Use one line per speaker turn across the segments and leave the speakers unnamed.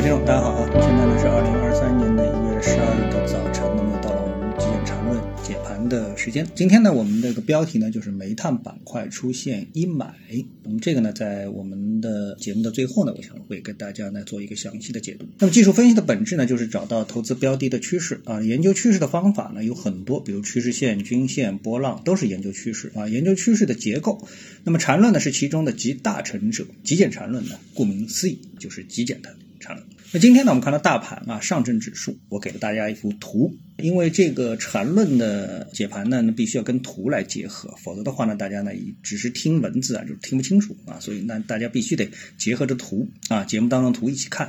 位听众，大家好啊！现在呢是二零二三年的一月十二日的早晨，那么到了我们极简缠论解盘的时间。今天呢，我们这个标题呢就是煤炭板块出现阴霾。那么这个呢，在我们的节目的最后呢，我想会跟大家呢做一个详细的解读。那么技术分析的本质呢，就是找到投资标的的趋势啊。研究趋势的方法呢有很多，比如趋势线、均线、波浪，都是研究趋势啊。研究趋势的结构，那么缠论呢是其中的集大成者。极简缠论呢，顾名思义就是极简的。缠论。那今天呢，我们看到大盘啊，上证指数，我给了大家一幅图，因为这个缠论的解盘呢，那必须要跟图来结合，否则的话呢，大家呢只是听文字啊，就听不清楚啊，所以那大家必须得结合着图啊，节目当中图一起看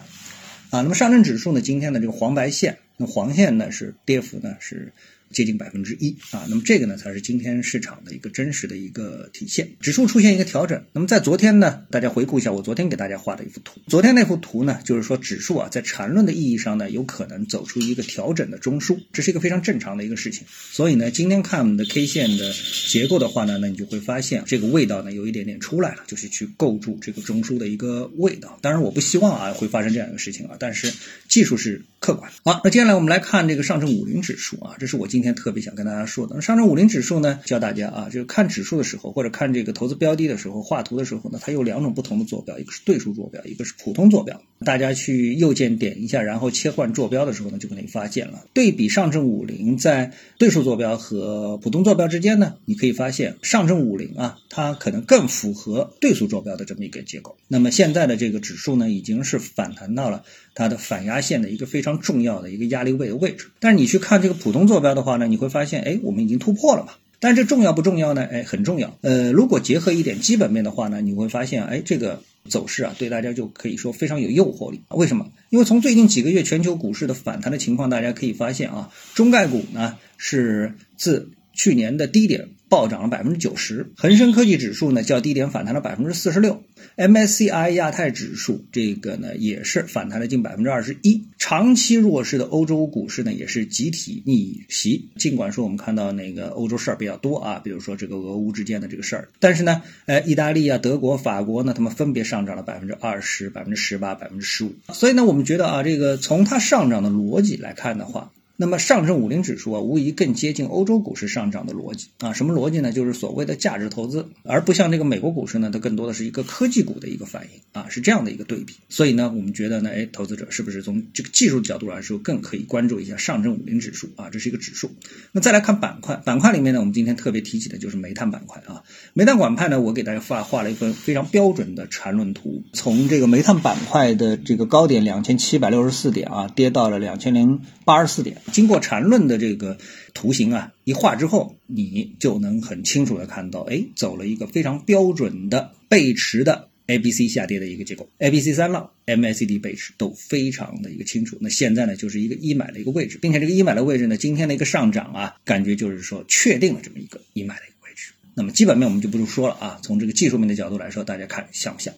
啊。那么上证指数呢，今天的这个黄白线，黄线呢是跌幅呢是。接近百分之一啊，那么这个呢才是今天市场的一个真实的一个体现。指数出现一个调整，那么在昨天呢，大家回顾一下我昨天给大家画的一幅图。昨天那幅图呢，就是说指数啊在缠论的意义上呢，有可能走出一个调整的中枢，这是一个非常正常的一个事情。所以呢，今天看我们的 K 线的结构的话呢，那你就会发现这个味道呢有一点点出来了，就是去构筑这个中枢的一个味道。当然我不希望啊会发生这样一个事情啊，但是技术是客观的。好，那接下来那我们来看这个上证五零指数啊，这是我今。今天特别想跟大家说的，上证五零指数呢，教大家啊，就是看指数的时候，或者看这个投资标的的时候，画图的时候呢，它有两种不同的坐标，一个是对数坐标，一个是普通坐标。大家去右键点一下，然后切换坐标的时候呢，就可以发现了。对比上证五零在对数坐标和普通坐标之间呢，你可以发现上证五零啊，它可能更符合对数坐标的这么一个结构。那么现在的这个指数呢，已经是反弹到了它的反压线的一个非常重要的一个压力位的位置。但是你去看这个普通坐标的话，呢，你会发现，哎，我们已经突破了嘛？但这重要不重要呢？哎，很重要。呃，如果结合一点基本面的话呢，你会发现，哎，这个走势啊，对大家就可以说非常有诱惑力。为什么？因为从最近几个月全球股市的反弹的情况，大家可以发现啊，中概股呢是自去年的低点。暴涨了百分之九十，恒生科技指数呢较低点反弹了百分之四十六，MSCI 亚太指数这个呢也是反弹了近百分之二十一。长期弱势的欧洲股市呢也是集体逆袭。尽管说我们看到那个欧洲事儿比较多啊，比如说这个俄乌之间的这个事儿，但是呢，呃，意大利啊、德国、法国呢，他们分别上涨了百分之二十、百分之十八、百分之十五。所以呢，我们觉得啊，这个从它上涨的逻辑来看的话。那么上证五零指数啊，无疑更接近欧洲股市上涨的逻辑啊。什么逻辑呢？就是所谓的价值投资，而不像这个美国股市呢，它更多的是一个科技股的一个反应啊，是这样的一个对比。所以呢，我们觉得呢，哎，投资者是不是从这个技术角度来说，更可以关注一下上证五零指数啊？这是一个指数。那再来看板块，板块里面呢，我们今天特别提起的就是煤炭板块啊。煤炭板块呢，我给大家画画了一份非常标准的缠论图，从这个煤炭板块的这个高点两千七百六十四点啊，跌到了两千零八十四点，经过缠论。的这个图形啊，一画之后，你就能很清楚的看到，哎，走了一个非常标准的背驰的 A B C 下跌的一个结构，A B C 三浪 M A C D 背驰都非常的一个清楚。那现在呢，就是一个一买的一个位置，并且这个一买的位置呢，今天的一个上涨啊，感觉就是说确定了这么一个一买的一个位置。那么基本面我们就不用说了啊，从这个技术面的角度来说，大家看像不像？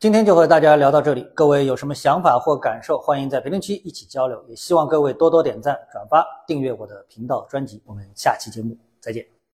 今天就和大家聊到这里，各位有什么想法或感受，欢迎在评论区一起交流。也希望各位多多点赞、转发、订阅我的频道专辑。我们下期节目再见。